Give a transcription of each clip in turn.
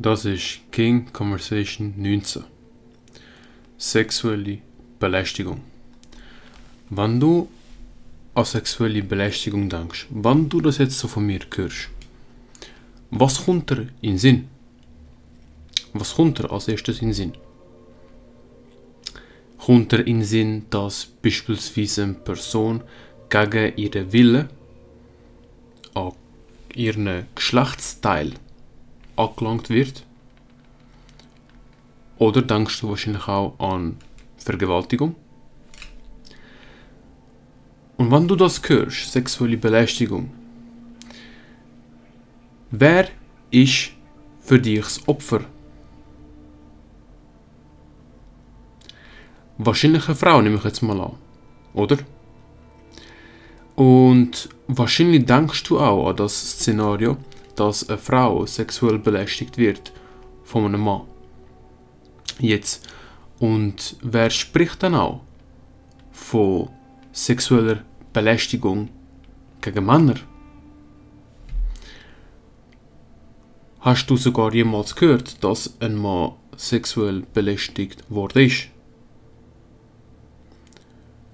Das ist King Conversation 19. Sexuelle Belästigung. Wenn du an sexuelle Belästigung denkst, wenn du das jetzt so von mir hörst, was kommt dir in Sinn? Was kommt dir als erstes in Sinn? Kommt dir in Sinn, dass beispielsweise eine Person gegen ihren Willen an ihren Geschlechtsteil angelangt wird? Oder denkst du wahrscheinlich auch an Vergewaltigung? Und wenn du das hörst, sexuelle Belästigung, wer ist für dich das Opfer? Wahrscheinlich eine Frau, nehme ich jetzt mal an. Oder? Und wahrscheinlich denkst du auch an das Szenario, dass eine Frau sexuell belästigt wird von einem Mann. Jetzt. Und wer spricht dann auch von sexueller Belästigung gegen Männer? Hast du sogar jemals gehört, dass ein Mann sexuell belästigt worden ist?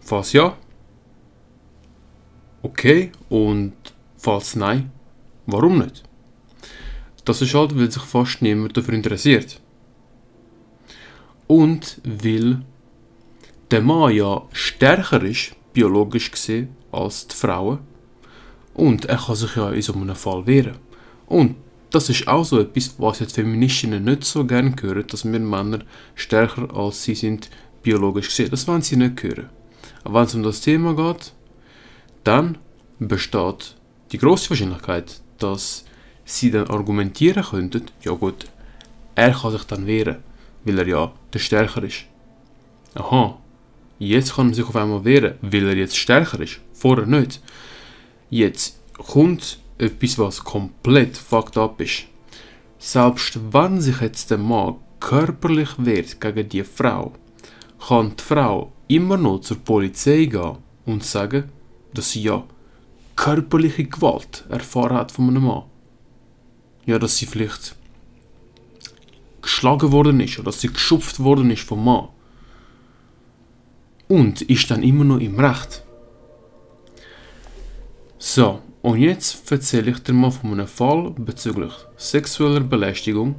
Falls ja, okay, und falls nein, warum nicht? Das ist halt, weil sich fast niemand dafür interessiert. Und weil der Mann ja stärker ist, biologisch gesehen, als die Frauen. Und er kann sich ja in so einem Fall wehren. Und das ist auch so etwas, was jetzt Feministinnen nicht so gerne hören, dass wir Männer stärker als sie sind, biologisch gesehen. Das wollen sie nicht hören. Aber wenn es um das Thema geht, dann besteht die große Wahrscheinlichkeit, dass sie dann argumentieren könnten, ja gut, er kann sich dann wehren, weil er ja der Stärker ist. Aha, jetzt kann er sich auf einmal wehren, weil er jetzt stärker ist, vorher nicht. Jetzt kommt etwas, was komplett fucked up ist. Selbst wenn sich jetzt der Mann körperlich wehrt gegen die Frau, kann die Frau immer noch zur Polizei gehen und sagen, dass sie ja körperliche Gewalt erfahren hat von einem Mann. Ja, dass sie vielleicht geschlagen worden ist oder dass sie geschupft worden ist vom Mann. Und ist dann immer noch im Recht. So, und jetzt erzähle ich dir mal von einem Fall bezüglich sexueller Belästigung,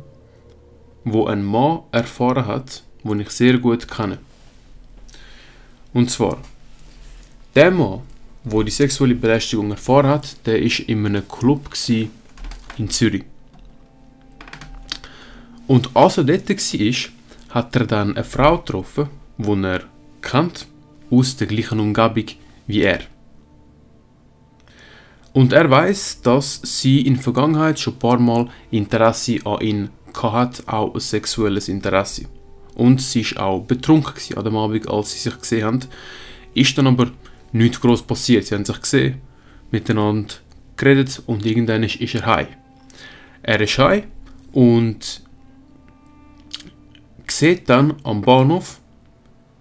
wo ein Mann erfahren hat, den ich sehr gut kenne. Und zwar, der Mann, wo die sexuelle Belästigung erfahren hat, der ist in einem Club in Zürich. Und als er dort war, hat er dann eine Frau getroffen, die er kennt, aus der gleichen Umgebung wie er. Und er weiß, dass sie in der Vergangenheit schon ein paar Mal Interesse an ihn hat, auch ein sexuelles Interesse. Und sie war auch betrunken an dem Abend, als sie sich gesehen haben. Ist dann aber nichts groß passiert. Sie haben sich gesehen, miteinander geredet und irgendwann ist er heim. Er ist heim und sieht dann am Bahnhof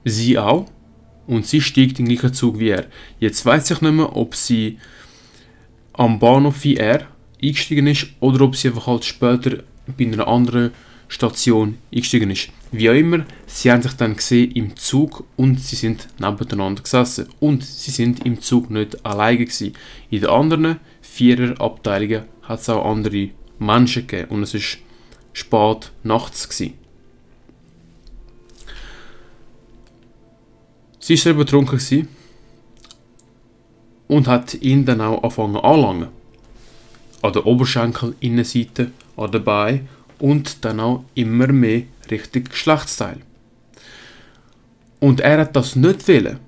sie auch und sie steigt in den gleichen Zug wie er. Jetzt weiß ich nicht mehr, ob sie am Bahnhof wie er eingestiegen ist oder ob sie einfach halt später bei einer anderen Station eingestiegen ist. Wie auch immer, sie haben sich dann gesehen im Zug und sie sind nebeneinander gesessen. Und sie sind im Zug nicht alleine gewesen. In den anderen vierer Abteilungen hat es auch andere Menschen gegeben und es ist spät nachts gewesen. Sie war sehr betrunken und hat ihn dann auch angefangen anlangen. An der Oberschenkel-Innenseite, an der Beine und dann auch immer mehr Richtung Geschlechtsteil. Und er hat das nicht wollen.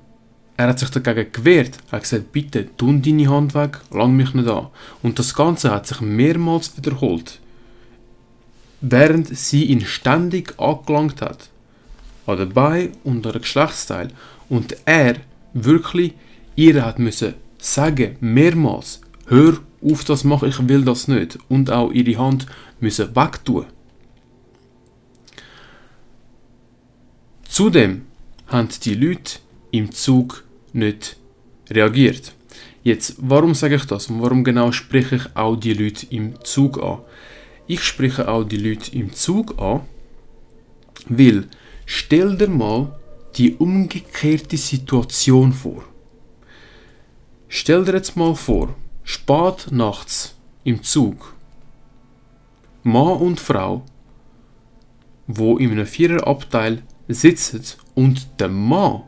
Er hat sich dagegen gewehrt. Er hat gesagt, bitte, tun deine Hand weg, lang mich nicht an. Und das Ganze hat sich mehrmals wiederholt. Während sie ihn ständig angelangt hat. An der Beine und an der Geschlechtsteil und er wirklich ihr hat müssen sagen, mehrmals, hör auf das machen, ich will das nicht und auch ihre Hand müssen wegtun. Zudem haben die Leute im Zug nicht reagiert. Jetzt, warum sage ich das und warum genau spreche ich auch die Leute im Zug an? ich spreche auch die Leute im Zug an, weil stell dir mal die umgekehrte Situation vor. Stell dir jetzt mal vor, spät nachts im Zug, Mann und Frau, wo in einem Viererabteil sitzen und der Mann,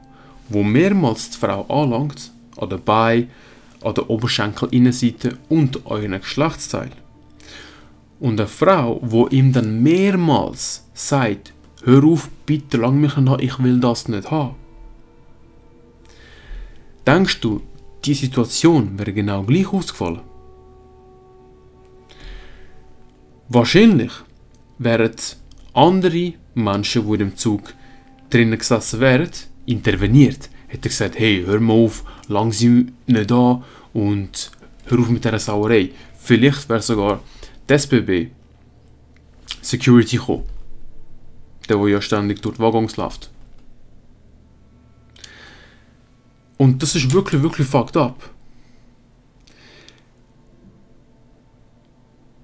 wo mehrmals die Frau anlangt, an der Bein, an der Oberschenkelinnenseite und euren Geschlechtsteil. Und eine Frau, wo ihm dann mehrmals sagt, hör auf, bitte lang mich an, ich will das nicht haben. Denkst du, die Situation wäre genau gleich ausgefallen? Wahrscheinlich wären andere Menschen, die in dem Zug drinnen gesessen wären, interveniert. Hätte gesagt, hey, hör mal auf, lang sie nicht da und hör auf mit dieser Sauerei. Vielleicht wäre sogar die SBB Security gekommen. Der, der ja ständig durch Waggons läuft. Und das ist wirklich, wirklich fucked up.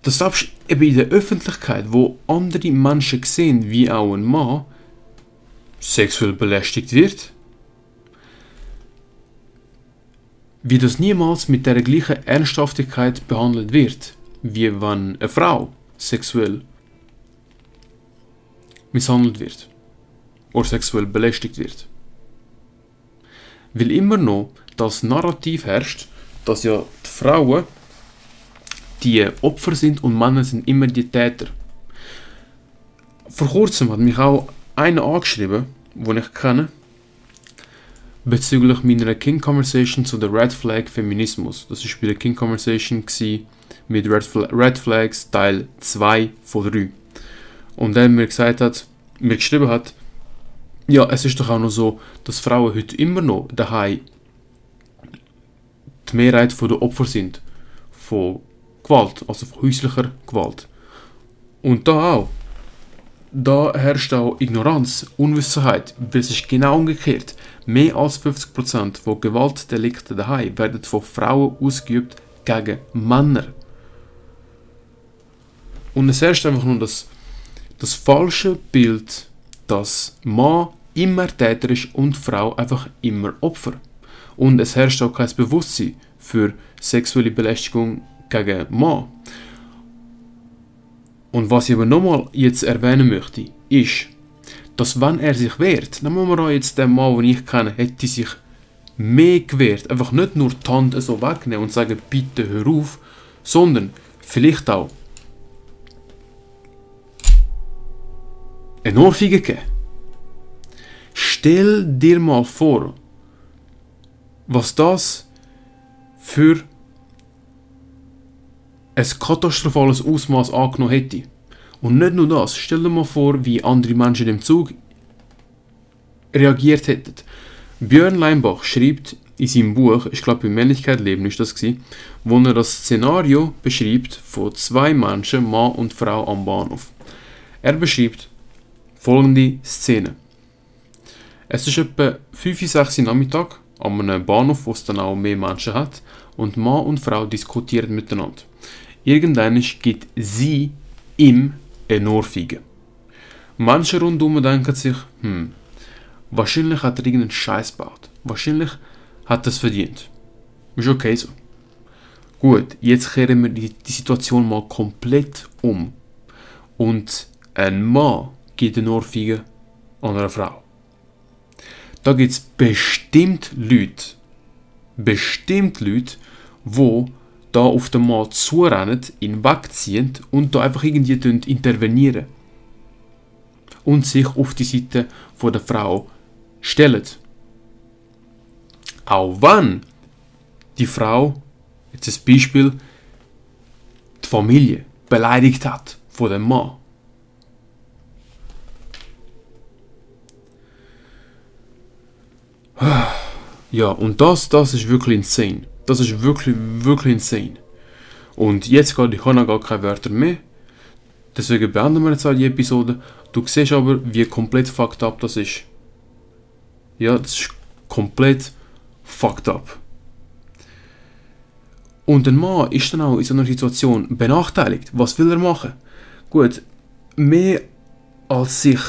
Das darfst eben in der Öffentlichkeit, wo andere Menschen sehen, wie auch ein Mann sexuell belästigt wird, wie das niemals mit der gleichen Ernsthaftigkeit behandelt wird, wie wenn eine Frau sexuell misshandelt wird oder sexuell belästigt wird. Weil immer noch das Narrativ herrscht, dass ja die Frauen die Opfer sind und Männer sind immer die Täter. Vor kurzem hat mich auch einer angeschrieben, den ich kenne, bezüglich meiner King Conversation zu der Red Flag Feminismus. Das war bei der King Conversation mit Red, Fla Red Flags Teil 2 von 3. Und er mir gesagt hat, mir geschrieben hat, ja, es ist doch auch noch so, dass Frauen heute immer noch daheim die Mehrheit der Opfer sind von Gewalt, also von häuslicher Gewalt. Und da auch. Da herrscht auch Ignoranz, Unwissenheit, weil es ist genau umgekehrt. Mehr als 50% von Gewaltdelikten daheim werden von Frauen ausgeübt gegen Männer. Und es herrscht einfach nur das, das falsche Bild, dass Mann immer Täter ist und Frau einfach immer Opfer. Und es herrscht auch kein Bewusstsein für sexuelle Belästigung gegen Mann. Und was ich aber nochmal jetzt erwähnen möchte, ist, dass wenn er sich wehrt, muss man auch jetzt den Mann, den ich kenne, hätte sich mehr gewehrt. Einfach nicht nur die Hand so wegnehmen und sagen, bitte hör auf, sondern vielleicht auch eine Ohrfeige geben. Stell dir mal vor, was das für ein katastrophales Ausmaß angenommen hätte. Und nicht nur das, stell dir mal vor, wie andere Menschen im Zug reagiert hätten. Björn Leimbach schreibt in seinem Buch, ich glaube bei Männlichkeit Leben ist das gewesen, wo er das Szenario beschreibt von zwei Menschen, Mann und Frau am Bahnhof. Er beschreibt folgende Szene. Es ist etwa 5, 6 Uhr Nachmittag an einem Bahnhof, wo es dann auch mehr Menschen hat, und Mann und Frau diskutieren miteinander. Irgendwann gibt sie ihm eine Ohrfeige. Manche rundum denken sich, hm, wahrscheinlich hat er irgendeinen Scheiß gebaut. Wahrscheinlich hat er es verdient. Ist okay so. Gut, jetzt kehren wir die, die Situation mal komplett um. Und ein Mann gibt eine Ohrfeige an eine Frau. Da gibt es bestimmt Leute, bestimmt Leute, die da auf den Mann zurennen, ihn wegziehen und da einfach irgendwie intervenieren. Und sich auf die Seite der Frau stellen. Auch wenn die Frau, jetzt ein Beispiel, die Familie beleidigt hat von dem Mann. Ja, und das, das ist wirklich insane. Das ist wirklich, wirklich insane. Und jetzt geht, ich habe gar keine Wörter mehr. Deswegen beenden wir jetzt auch die Episode. Du siehst aber, wie komplett fucked up das ist. Ja, das ist komplett fucked up. Und ein Mann ist dann auch in so einer Situation benachteiligt. Was will er machen? Gut, mehr als sich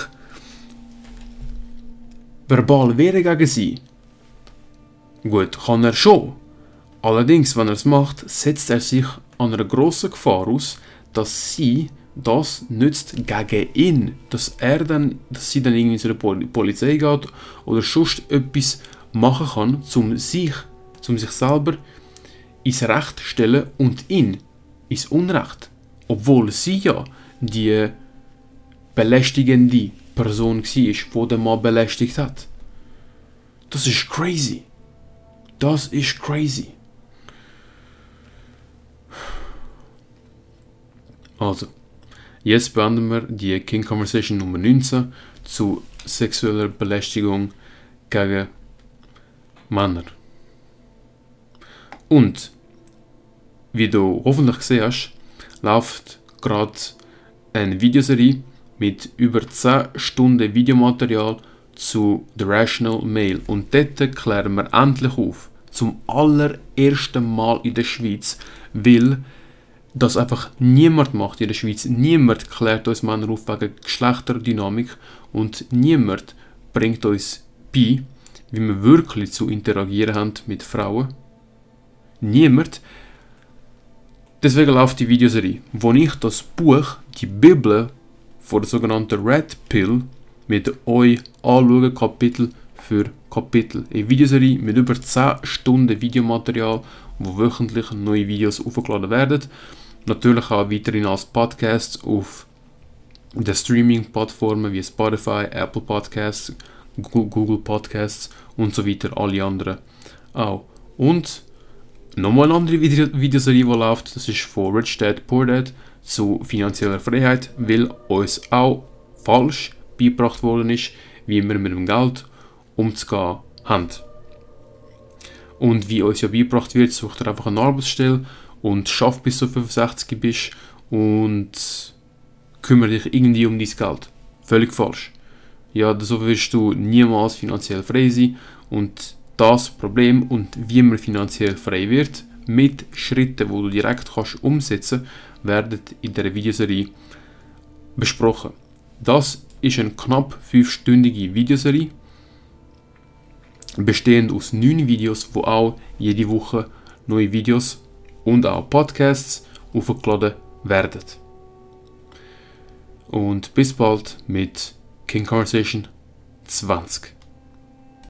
verbal wehren gegen sie. Gut, kann er schon. Allerdings, wenn er es macht, setzt er sich an einer grossen Gefahr aus, dass sie das nützt gegen ihn, dass er dann, dass sie dann irgendwie zu der Pol Polizei geht oder sonst etwas machen kann, um sich, um sich selber ins Recht stellen und ihn ins Unrecht. Obwohl sie ja die belästigende Person war, die den Mann belästigt hat. Das ist crazy. Das ist crazy. Also, jetzt beenden wir die King Conversation Nummer 19 zu sexueller Belästigung gegen Männer. Und, wie du hoffentlich gesehen hast, läuft gerade eine Videoserie mit über 10 Stunden Videomaterial zu The Rational Mail. Und dort klären wir endlich auf, zum allerersten Mal in der Schweiz, weil das einfach niemand macht in der Schweiz. Niemand klärt uns Männer auf wegen Geschlechterdynamik und niemand bringt uns bei, wie wir wirklich zu interagieren haben mit Frauen. Niemand. Deswegen läuft die Videoserie, wo ich das Buch, die Bibel von der sogenannten Red Pill mit euch anschaue, Kapitel für Kapitel. Eine Videoserie mit über 10 Stunden Videomaterial, wo wöchentlich neue Videos aufgeladen werden. Natürlich auch weiterhin als Podcasts auf den Streaming-Plattformen wie Spotify, Apple Podcasts, Google Podcasts und so weiter, alle anderen auch. Und nochmal eine andere Videoserie, die läuft, das ist von Rich Dad Poor Dad zu finanzieller Freiheit, weil uns auch falsch beigebracht worden ist, wie wir mit dem Geld umzugehen haben. Und wie uns ja beigebracht wird, sucht ihr einfach eine Arbeitsstelle und schaff bis du 65 bist und kümmere dich irgendwie um dein Geld. Völlig falsch. Ja, so wirst du niemals finanziell frei sein und das Problem und wie man finanziell frei wird, mit Schritten, wo du direkt kannst umsetzen, werden in der Videoserie besprochen. Das ist eine knapp 5-stündige Videoserie, bestehend aus 9 Videos, wo auch jede Woche neue Videos und auch Podcasts aufgeladen werden. Und bis bald mit King Conversation 20.